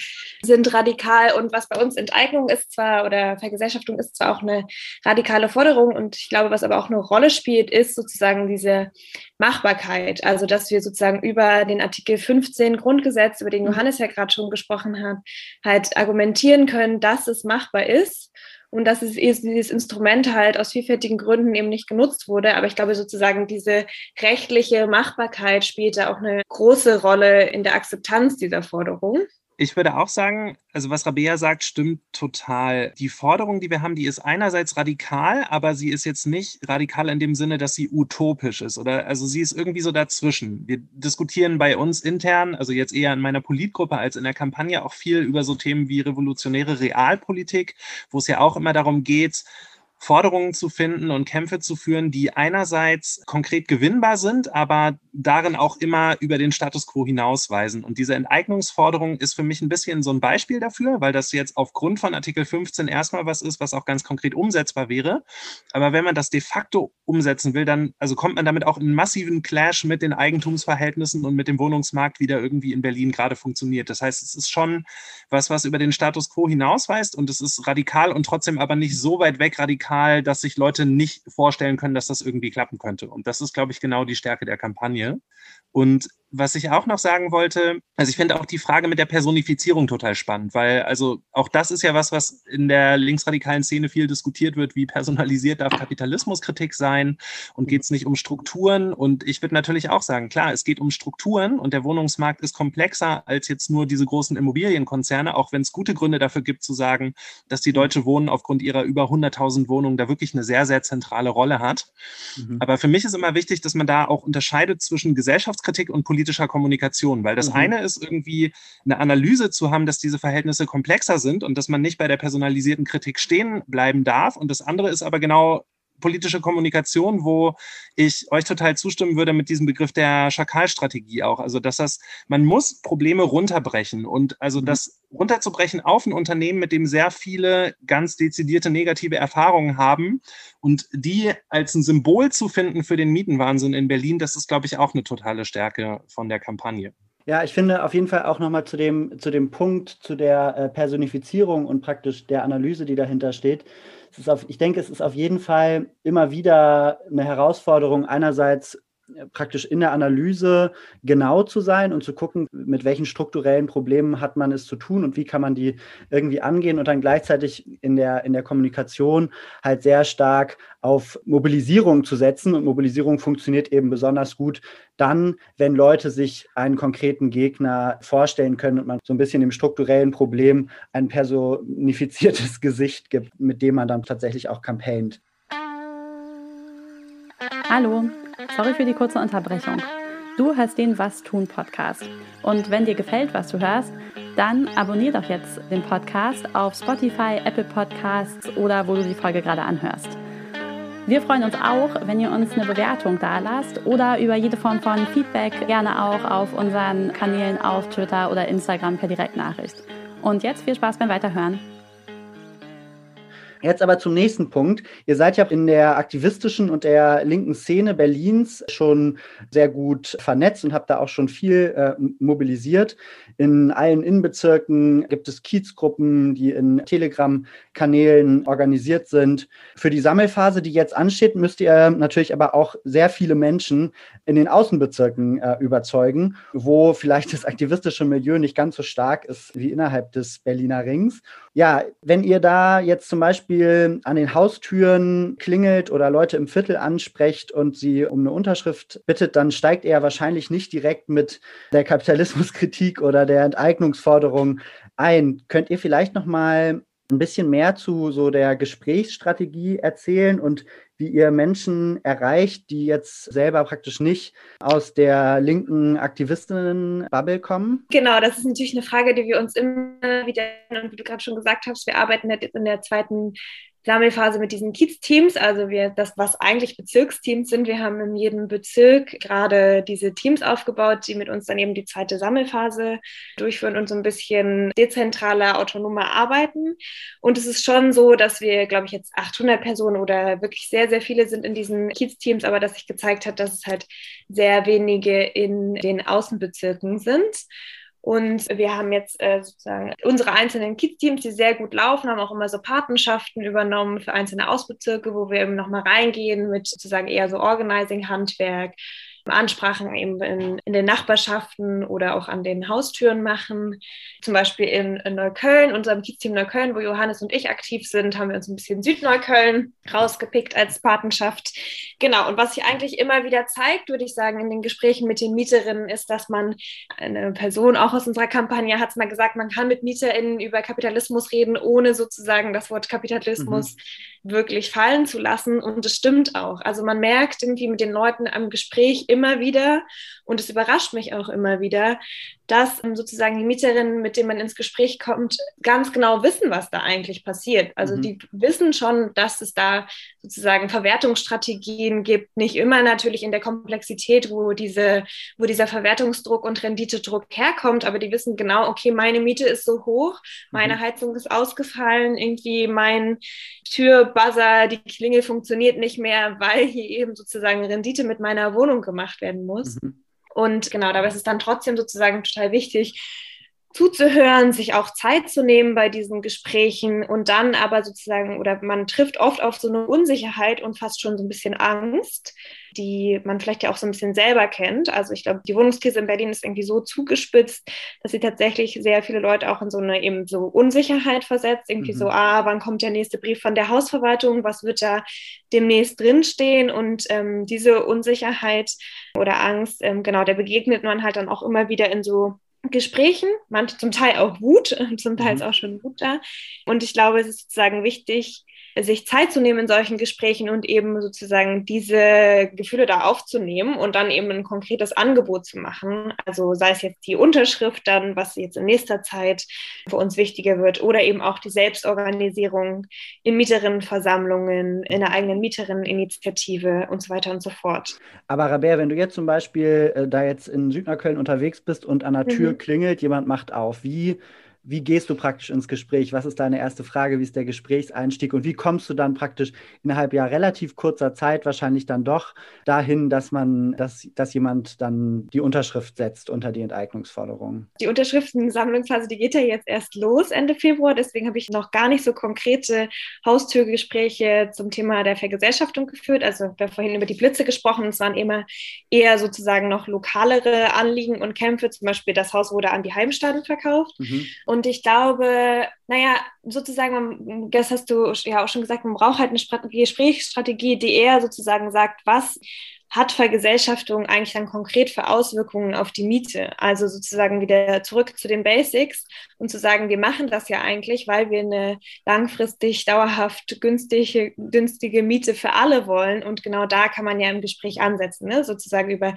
sind radikal und was bei uns Enteignung ist zwar oder Vergesellschaftung ist zwar auch eine radikale Forderung und ich glaube, was aber auch eine Rolle spielt, ist sozusagen diese Machbarkeit. Also dass wir sozusagen über den Artikel 15 Grundgesetz, über den mhm. Johannes ja gerade schon gesprochen hat, halt argumentieren können, dass es machbar ist und dass es dieses Instrument halt aus vielfältigen Gründen eben nicht genutzt wurde. Aber ich glaube sozusagen diese rechtliche Machbarkeit spielte auch eine große Rolle in der Akzeptanz dieser Forderung
ich würde auch sagen, also was Rabea sagt, stimmt total. Die Forderung, die wir haben, die ist einerseits radikal, aber sie ist jetzt nicht radikal in dem Sinne, dass sie utopisch ist. Oder also sie ist irgendwie so dazwischen. Wir diskutieren bei uns intern, also jetzt eher in meiner Politgruppe als in der Kampagne, auch viel über so Themen wie revolutionäre Realpolitik, wo es ja auch immer darum geht, Forderungen zu finden und Kämpfe zu führen, die einerseits konkret gewinnbar sind, aber darin auch immer über den Status quo hinausweisen. Und diese Enteignungsforderung ist für mich ein bisschen so ein Beispiel dafür, weil das jetzt aufgrund von Artikel 15 erstmal was ist, was auch ganz konkret umsetzbar wäre. Aber wenn man das de facto umsetzen will, dann also kommt man damit auch in massiven Clash mit den Eigentumsverhältnissen und mit dem Wohnungsmarkt, wie der irgendwie in Berlin gerade funktioniert. Das heißt, es ist schon was, was über den Status quo hinausweist und es ist radikal und trotzdem aber nicht so weit weg radikal, dass sich Leute nicht vorstellen können, dass das irgendwie klappen könnte. Und das ist, glaube ich, genau die Stärke der Kampagne. Und was ich auch noch sagen wollte, also ich finde auch die Frage mit der Personifizierung total spannend, weil also auch das ist ja was, was in der linksradikalen Szene viel diskutiert wird, wie personalisiert darf Kapitalismuskritik sein und geht es nicht um Strukturen? Und ich würde natürlich auch sagen, klar, es geht um Strukturen und der Wohnungsmarkt ist komplexer als jetzt nur diese großen Immobilienkonzerne, auch wenn es gute Gründe dafür gibt zu sagen, dass die Deutsche Wohnen aufgrund ihrer über 100.000 Wohnungen da wirklich eine sehr, sehr zentrale Rolle hat. Mhm. Aber für mich ist immer wichtig, dass man da auch unterscheidet zwischen Gesellschaftskritik und Politik politischer Kommunikation, weil das
Mhm.
eine ist irgendwie eine Analyse zu haben, dass diese Verhältnisse komplexer sind und dass man nicht bei der personalisierten Kritik stehen bleiben darf. Und das andere ist aber genau politische Kommunikation, wo ich euch total zustimmen würde mit diesem Begriff der Schakalstrategie auch. Also, dass das, man muss Probleme runterbrechen und also
Mhm.
das runterzubrechen auf ein Unternehmen, mit dem sehr viele ganz dezidierte negative Erfahrungen haben und die als ein Symbol zu finden für den Mietenwahnsinn in Berlin, das ist, glaube ich, auch eine totale Stärke von der Kampagne.
Ja, ich finde auf jeden Fall auch nochmal zu dem, zu dem Punkt, zu der äh, Personifizierung und praktisch der Analyse, die dahinter steht. Auf, ich denke, es ist auf jeden Fall immer wieder eine Herausforderung, einerseits praktisch in der Analyse genau zu sein und zu gucken, mit welchen strukturellen Problemen hat man es zu tun und wie kann man die irgendwie angehen und dann gleichzeitig in der, in der Kommunikation halt sehr stark auf Mobilisierung zu setzen. Und Mobilisierung funktioniert eben besonders gut dann, wenn Leute sich einen konkreten Gegner vorstellen können und man so ein bisschen dem strukturellen Problem ein personifiziertes Gesicht gibt, mit dem man dann tatsächlich auch campaignt.
Hallo, sorry für die kurze Unterbrechung. Du hörst den Was tun Podcast. Und wenn dir gefällt, was du hörst, dann abonnier doch jetzt den Podcast auf Spotify, Apple Podcasts oder wo du die Folge gerade anhörst. Wir freuen uns auch, wenn ihr uns eine Bewertung dalasst oder über jede Form von Feedback gerne auch auf unseren Kanälen auf Twitter oder Instagram per Direktnachricht. Und jetzt viel Spaß beim Weiterhören.
Jetzt aber zum nächsten Punkt. Ihr seid ja in der aktivistischen und der linken Szene Berlins schon sehr gut vernetzt und habt da auch schon viel äh, mobilisiert. In allen Innenbezirken gibt es Kiezgruppen, die in Telegram-Kanälen organisiert sind. Für die Sammelphase, die jetzt ansteht, müsst ihr natürlich aber auch sehr viele Menschen in den Außenbezirken äh, überzeugen, wo vielleicht das aktivistische Milieu nicht ganz so stark ist wie innerhalb des Berliner Rings. Ja, wenn ihr da jetzt zum Beispiel an den Haustüren klingelt oder Leute im Viertel ansprecht und sie um eine Unterschrift bittet, dann steigt er wahrscheinlich nicht direkt mit der Kapitalismuskritik oder der Enteignungsforderung ein. Könnt ihr vielleicht noch mal ein bisschen mehr zu so der Gesprächsstrategie erzählen und wie ihr Menschen erreicht, die jetzt selber praktisch nicht aus der linken Aktivistinnen-Bubble kommen?
Genau, das ist natürlich eine Frage, die wir uns immer wieder, und wie du gerade schon gesagt hast, wir arbeiten jetzt in der zweiten Sammelphase mit diesen Kiez-Teams, also wir, das, was eigentlich Bezirksteams sind. Wir haben in jedem Bezirk gerade diese Teams aufgebaut, die mit uns dann eben die zweite Sammelphase durchführen und so ein bisschen dezentraler, autonomer arbeiten. Und es ist schon so, dass wir, glaube ich, jetzt 800 Personen oder wirklich sehr, sehr viele sind in diesen Kiez-Teams, aber dass sich gezeigt hat, dass es halt sehr wenige in den Außenbezirken sind. Und wir haben jetzt äh, sozusagen unsere einzelnen Kids-Teams, die sehr gut laufen, haben auch immer so Patenschaften übernommen für einzelne Ausbezirke, wo wir eben nochmal reingehen mit sozusagen eher so Organizing-Handwerk, Ansprachen eben in, in den Nachbarschaften oder auch an den Haustüren machen. Zum Beispiel in, in Neukölln, unserem Kiez-Team Neukölln, wo Johannes und ich aktiv sind, haben wir uns ein bisschen Südneukölln rausgepickt als Patenschaft. Genau, und was sich eigentlich immer wieder zeigt, würde ich sagen, in den Gesprächen mit den Mieterinnen, ist, dass man, eine Person auch aus unserer Kampagne hat es mal gesagt, man kann mit MieterInnen über Kapitalismus reden, ohne sozusagen das Wort Kapitalismus mhm. wirklich fallen zu lassen. Und das stimmt auch. Also man merkt irgendwie mit den Leuten am Gespräch immer wieder, und es überrascht mich auch immer wieder, dass sozusagen die Mieterinnen, mit denen man ins Gespräch kommt, ganz genau wissen, was da eigentlich passiert. Also mhm. die wissen schon, dass es da sozusagen Verwertungsstrategien gibt, nicht immer natürlich in der Komplexität, wo, diese, wo dieser Verwertungsdruck und Renditedruck herkommt, aber die wissen genau, okay, meine Miete ist so hoch, meine mhm. Heizung ist ausgefallen, irgendwie mein Türbuzzer, die Klingel funktioniert nicht mehr, weil hier eben sozusagen Rendite mit meiner Wohnung gemacht werden muss. Mhm. Und genau, dabei ist es dann trotzdem sozusagen total wichtig, zuzuhören, sich auch Zeit zu nehmen bei diesen Gesprächen und dann aber sozusagen, oder man trifft oft auf so eine Unsicherheit und fast schon so ein bisschen Angst, die man vielleicht ja auch so ein bisschen selber kennt. Also ich glaube, die Wohnungskrise in Berlin ist irgendwie so zugespitzt, dass sie tatsächlich sehr viele Leute auch in so eine eben so Unsicherheit versetzt. Irgendwie mhm. so, ah, wann kommt der nächste Brief von der Hausverwaltung? Was wird da demnächst drinstehen? Und ähm, diese Unsicherheit oder Angst, ähm, genau, der begegnet man halt dann auch immer wieder in so Gesprächen, manche zum Teil auch Wut, zum Teil ist auch schon Wut da. Und ich glaube, es ist sozusagen wichtig, sich Zeit zu nehmen in solchen Gesprächen und eben sozusagen diese Gefühle da aufzunehmen und dann eben ein konkretes Angebot zu machen. Also sei es jetzt die Unterschrift dann, was jetzt in nächster Zeit für uns wichtiger wird, oder eben auch die Selbstorganisierung in Mieterinnenversammlungen, in der eigenen Mieterinneninitiative und so weiter und so fort.
Aber Rabea, wenn du jetzt zum Beispiel äh, da jetzt in Südneukölln unterwegs bist und an der Tür mhm. klingelt, jemand macht auf, wie wie gehst du praktisch ins Gespräch? Was ist deine erste Frage? Wie ist der Gesprächseinstieg? Und wie kommst du dann praktisch innerhalb ja relativ kurzer Zeit wahrscheinlich dann doch dahin, dass man, dass, dass jemand dann die Unterschrift setzt unter die Enteignungsforderung?
Die Unterschriftensammlungsphase, die geht ja jetzt erst los Ende Februar. Deswegen habe ich noch gar nicht so konkrete Haustürgespräche zum Thema der Vergesellschaftung geführt. Also wir haben vorhin über die Blitze gesprochen. Es waren immer eher sozusagen noch lokalere Anliegen und Kämpfe. Zum Beispiel das Haus wurde an die Heimstaden verkauft. Mhm. Und ich glaube, naja, sozusagen, das hast du ja auch schon gesagt, man braucht halt eine Gesprächsstrategie, die eher sozusagen sagt, was hat Vergesellschaftung eigentlich dann konkret für Auswirkungen auf die Miete? Also sozusagen wieder zurück zu den Basics und zu sagen, wir machen das ja eigentlich, weil wir eine langfristig, dauerhaft günstige, günstige Miete für alle wollen. Und genau da kann man ja im Gespräch ansetzen, ne? sozusagen über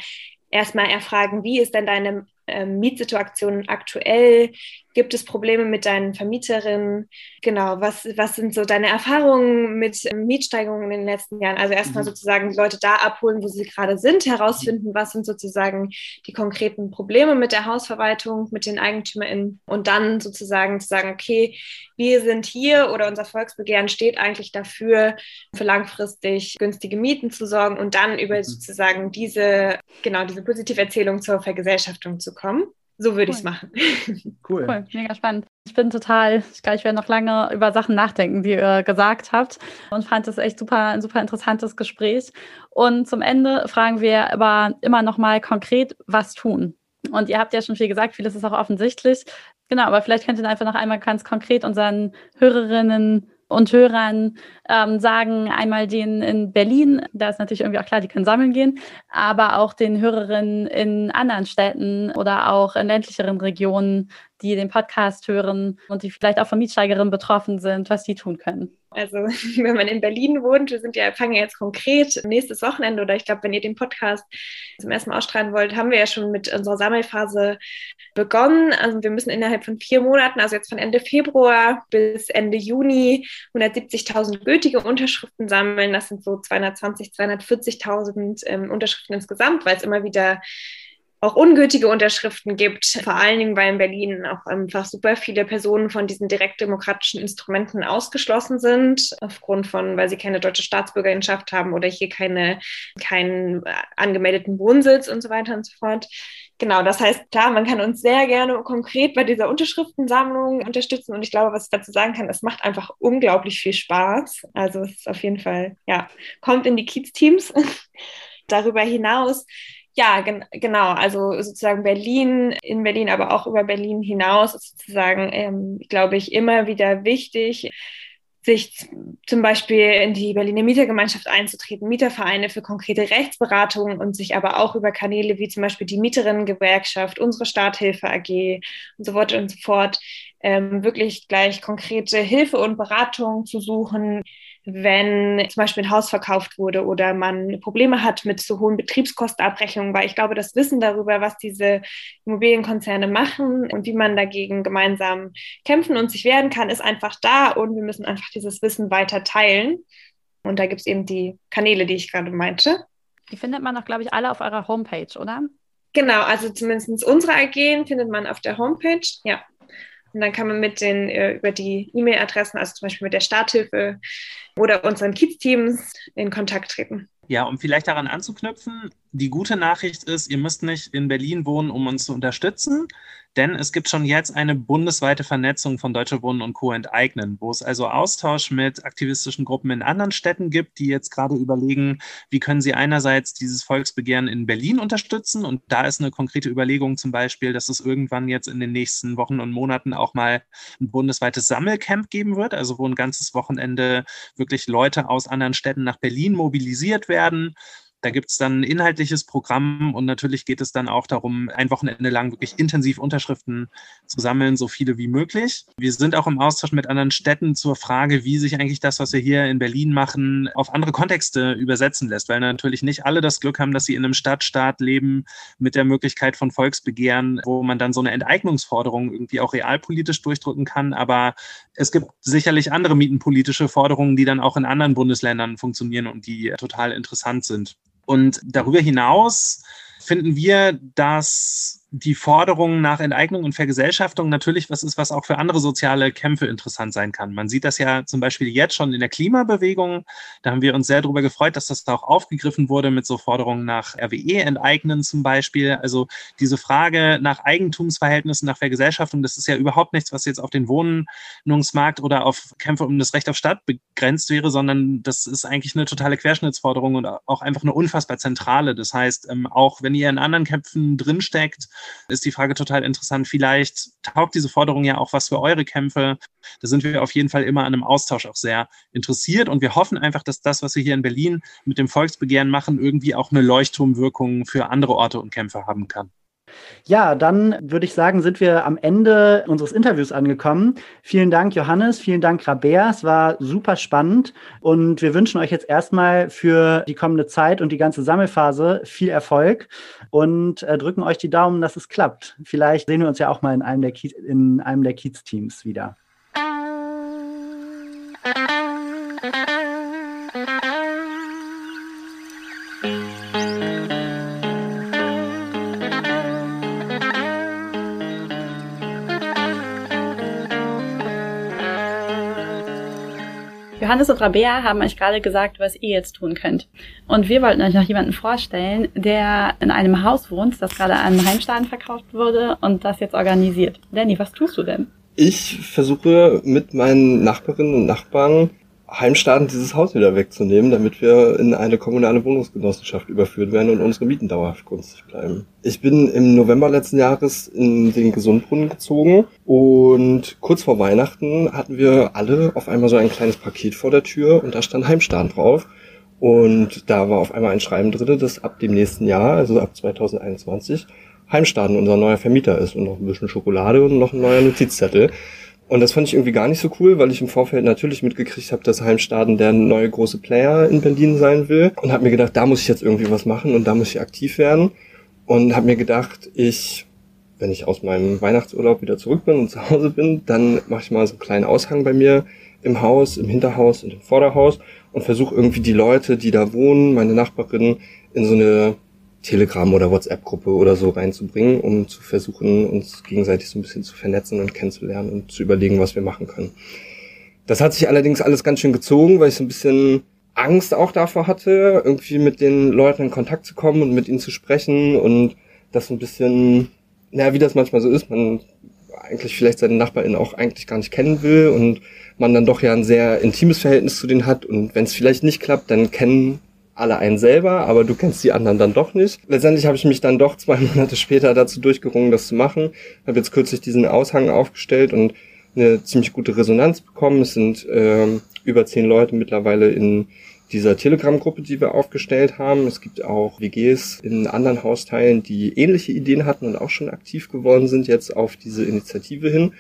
erstmal erfragen, wie ist denn deine ähm, Mietsituation aktuell? Gibt es Probleme mit deinen Vermieterinnen? Genau, was, was sind so deine Erfahrungen mit ähm, Mietsteigerungen in den letzten Jahren? Also erstmal mhm. sozusagen die Leute da abholen, wo sie gerade sind, herausfinden, was sind sozusagen die konkreten Probleme mit der Hausverwaltung, mit den EigentümerInnen und dann sozusagen zu sagen, okay, wir sind hier oder unser Volksbegehren steht eigentlich dafür, für langfristig günstige Mieten zu sorgen und dann über mhm. sozusagen diese, genau, diese positive Erzählung zur Vergesellschaftung zu kommen. So würde cool. ich es machen.
Cool. cool. Mega spannend. Ich bin total, ich glaube, ich werde noch lange über Sachen nachdenken, die ihr gesagt habt und fand das echt super, ein super interessantes Gespräch. Und zum Ende fragen wir aber immer noch mal konkret, was tun. Und ihr habt ja schon viel gesagt, vieles ist auch offensichtlich. Genau, aber vielleicht könnt ihr einfach noch einmal ganz konkret unseren Hörerinnen und Hörern ähm, sagen, einmal den in Berlin, da ist natürlich irgendwie auch klar, die können sammeln gehen, aber auch den Hörerinnen in anderen Städten oder auch in ländlicheren Regionen, die den Podcast hören und die vielleicht auch von Mietsteigerinnen betroffen sind, was die tun können.
Also wenn man in Berlin wohnt, wir sind ja, fangen ja jetzt konkret nächstes Wochenende oder ich glaube, wenn ihr den Podcast zum ersten Mal ausstrahlen wollt, haben wir ja schon mit unserer Sammelphase begonnen. Also wir müssen innerhalb von vier Monaten, also jetzt von Ende Februar bis Ende Juni, 170.000 gültige Unterschriften sammeln. Das sind so 220, 240.000 ähm, Unterschriften insgesamt, weil es immer wieder auch ungültige Unterschriften gibt, vor allen Dingen, weil in Berlin auch einfach super viele Personen von diesen direktdemokratischen Instrumenten ausgeschlossen sind, aufgrund von, weil sie keine deutsche Staatsbürgerschaft haben oder hier keine, keinen angemeldeten Wohnsitz und so weiter und so fort. Genau, das heißt, klar, man kann uns sehr gerne konkret bei dieser Unterschriftensammlung unterstützen und ich glaube, was ich dazu sagen kann, es macht einfach unglaublich viel Spaß. Also es ist auf jeden Fall, ja, kommt in die Kiez-Teams. Darüber hinaus ja, gen genau. Also sozusagen Berlin, in Berlin, aber auch über Berlin hinaus ist sozusagen, ähm, glaube ich, immer wieder wichtig, sich zum Beispiel in die Berliner Mietergemeinschaft einzutreten, Mietervereine für konkrete Rechtsberatungen und sich aber auch über Kanäle wie zum Beispiel die Mieterinnengewerkschaft, unsere Starthilfe AG und so weiter und so fort, ähm, wirklich gleich konkrete Hilfe und Beratung zu suchen, wenn zum Beispiel ein Haus verkauft wurde oder man Probleme hat mit zu hohen Betriebskostenabrechnungen, weil ich glaube, das Wissen darüber, was diese Immobilienkonzerne machen und wie man dagegen gemeinsam kämpfen und sich wehren kann, ist einfach da und wir müssen einfach dieses Wissen weiter teilen. Und da gibt es eben die Kanäle, die ich gerade meinte.
Die findet man auch, glaube ich, alle auf eurer Homepage, oder?
Genau, also zumindest unsere AG findet man auf der Homepage, ja. Und dann kann man mit den äh, über die E-Mail-Adressen, also zum Beispiel mit der Starthilfe oder unseren Kids-Teams in Kontakt treten.
Ja, um vielleicht daran anzuknüpfen, die gute Nachricht ist, ihr müsst nicht in Berlin wohnen, um uns zu unterstützen, denn es gibt schon jetzt eine bundesweite Vernetzung von Deutsche Wohnen und Co. enteignen, wo es also Austausch mit aktivistischen Gruppen in anderen Städten gibt, die jetzt gerade überlegen, wie können sie einerseits dieses Volksbegehren in Berlin unterstützen. Und da ist eine konkrete Überlegung zum Beispiel, dass es irgendwann jetzt in den nächsten Wochen und Monaten auch mal ein bundesweites Sammelcamp geben wird, also wo ein ganzes Wochenende wirklich Leute aus anderen Städten nach Berlin mobilisiert werden Da gibt es dann ein inhaltliches Programm und natürlich geht es dann auch darum, ein Wochenende lang wirklich intensiv Unterschriften zu sammeln, so viele wie möglich. Wir sind auch im Austausch mit anderen Städten zur Frage, wie sich eigentlich das, was wir hier in Berlin machen, auf andere Kontexte übersetzen lässt, weil natürlich nicht alle das Glück haben, dass sie in einem Stadtstaat leben mit der Möglichkeit von Volksbegehren, wo man dann so eine Enteignungsforderung irgendwie auch realpolitisch durchdrücken kann. Aber es gibt sicherlich andere mietenpolitische Forderungen, die dann auch in anderen Bundesländern funktionieren und die total interessant sind. Und darüber hinaus finden wir, dass die Forderung nach Enteignung und Vergesellschaftung natürlich was ist, was auch für andere soziale Kämpfe interessant sein kann. Man sieht das ja zum Beispiel jetzt schon in der Klimabewegung. Da haben wir uns sehr darüber gefreut, dass das da auch aufgegriffen wurde mit so Forderungen nach RWE enteignen zum Beispiel. Also diese Frage nach Eigentumsverhältnissen, nach Vergesellschaftung, das ist ja überhaupt nichts, was jetzt auf den Wohnungsmarkt oder auf Kämpfe um das Recht auf Stadt begrenzt wäre, sondern das ist eigentlich eine totale Querschnittsforderung und auch einfach eine unfassbar zentrale. Das heißt, ähm, auch wenn ihr in anderen Kämpfen drinsteckt, ist die Frage total interessant. Vielleicht taugt diese Forderung ja auch was für eure Kämpfe. Da sind wir auf jeden Fall immer an einem Austausch auch sehr interessiert und wir hoffen einfach, dass das, was wir hier in Berlin mit dem Volksbegehren machen, irgendwie auch eine Leuchtturmwirkung für andere Orte und Kämpfe haben kann.
Ja, dann würde ich sagen, sind wir am Ende unseres Interviews angekommen. Vielen Dank, Johannes. Vielen Dank, Rabea. Es war super spannend. Und wir wünschen euch jetzt erstmal für die kommende Zeit und die ganze Sammelphase viel Erfolg und äh, drücken euch die Daumen, dass es klappt. Vielleicht sehen wir uns ja auch mal in einem der, Kiez, in einem der Kiez-Teams wieder.
Johannes und Rabea haben euch gerade gesagt, was ihr jetzt tun könnt. Und wir wollten euch noch jemanden vorstellen, der in einem Haus wohnt, das gerade an Heimstaden verkauft wurde und das jetzt organisiert. Danny, was tust du denn?
Ich versuche mit meinen Nachbarinnen und Nachbarn Heimstaaten dieses Haus wieder wegzunehmen, damit wir in eine kommunale Wohnungsgenossenschaft überführt werden und unsere Mieten dauerhaft günstig bleiben. Ich bin im November letzten Jahres in den Gesundbrunnen gezogen und kurz vor Weihnachten hatten wir alle auf einmal so ein kleines Paket vor der Tür und da stand Heimstaden drauf. Und da war auf einmal ein Schreiben drin, dass ab dem nächsten Jahr, also ab 2021, Heimstaden unser neuer Vermieter ist und noch ein bisschen Schokolade und noch ein neuer Notizzettel. Und das fand ich irgendwie gar nicht so cool, weil ich im Vorfeld natürlich mitgekriegt habe, dass Heimstaden der neue große Player in Berlin sein will. Und habe mir gedacht, da muss ich jetzt irgendwie was machen und da muss ich aktiv werden. Und habe mir gedacht, ich, wenn ich aus meinem Weihnachtsurlaub wieder zurück bin und zu Hause bin, dann mache ich mal so einen kleinen Aushang bei mir im Haus, im Hinterhaus und im Vorderhaus und versuche irgendwie die Leute, die da wohnen, meine Nachbarinnen, in so eine Telegram- oder WhatsApp-Gruppe oder so reinzubringen, um zu versuchen, uns gegenseitig so ein bisschen zu vernetzen und kennenzulernen und zu überlegen, was wir machen können. Das hat sich allerdings alles ganz schön gezogen, weil ich so ein bisschen Angst auch davor hatte, irgendwie mit den Leuten in Kontakt zu kommen und mit ihnen zu sprechen und das so ein bisschen, naja, wie das manchmal so ist, man eigentlich vielleicht seine NachbarInnen auch eigentlich gar nicht kennen will und man dann doch ja ein sehr intimes Verhältnis zu denen hat und wenn es vielleicht nicht klappt, dann kennen alle einen selber, aber du kennst die anderen dann doch nicht. Letztendlich habe ich mich dann doch zwei Monate später dazu durchgerungen, das zu machen. Habe jetzt kürzlich diesen Aushang aufgestellt und eine ziemlich gute Resonanz bekommen. Es sind ähm, über zehn Leute mittlerweile in dieser Telegram-Gruppe, die wir aufgestellt haben. Es gibt auch WGs in anderen Hausteilen, die ähnliche Ideen hatten und auch schon aktiv geworden sind jetzt auf diese Initiative hin.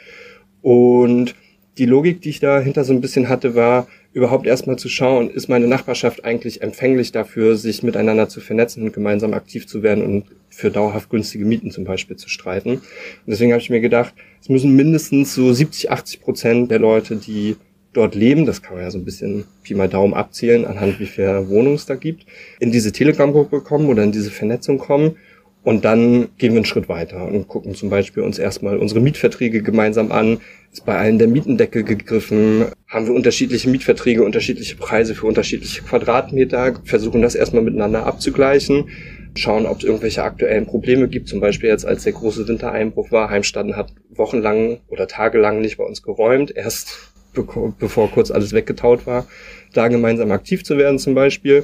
Und die Logik, die ich dahinter so ein bisschen hatte, war, überhaupt erstmal zu schauen, ist meine Nachbarschaft eigentlich empfänglich dafür, sich miteinander zu vernetzen und gemeinsam aktiv zu werden und für dauerhaft günstige Mieten zum Beispiel zu streiten. Und deswegen habe ich mir gedacht, es müssen mindestens so 70, 80 Prozent der Leute, die dort leben, das kann man ja so ein bisschen Pi mal Daumen abzählen, anhand wie viel Wohnungen es da gibt, in diese Telegram-Gruppe kommen oder in diese Vernetzung kommen und dann gehen wir einen Schritt weiter und gucken zum Beispiel uns erstmal unsere Mietverträge gemeinsam an. Ist bei allen der Mietendeckel gegriffen? Haben wir unterschiedliche Mietverträge, unterschiedliche Preise für unterschiedliche Quadratmeter? Versuchen das erstmal miteinander abzugleichen. Schauen, ob es irgendwelche aktuellen Probleme gibt. Zum Beispiel jetzt, als der große Wintereinbruch war. Heimstaden hat wochenlang oder tagelang nicht bei uns geräumt. Erst bevor kurz alles weggetaut war. Da gemeinsam aktiv zu werden zum Beispiel.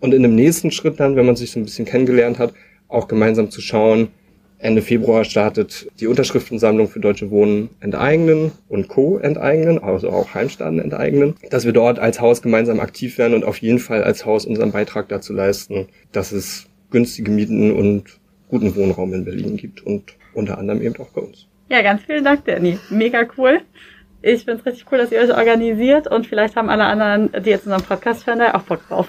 Und in dem nächsten Schritt dann, wenn man sich so ein bisschen kennengelernt hat, auch gemeinsam zu schauen, Ende Februar startet die Unterschriftensammlung für Deutsche Wohnen enteignen und Co. enteignen, also auch Heimstaaten enteignen, dass wir dort als Haus gemeinsam aktiv werden und auf jeden Fall als Haus unseren Beitrag dazu leisten, dass es günstige Mieten und guten Wohnraum in Berlin gibt und unter anderem eben auch bei uns.
Ja, ganz vielen Dank, Danny. Mega cool. Ich finde es richtig cool, dass ihr euch organisiert und vielleicht haben alle anderen, die jetzt unseren Podcast hören, da auch Bock drauf.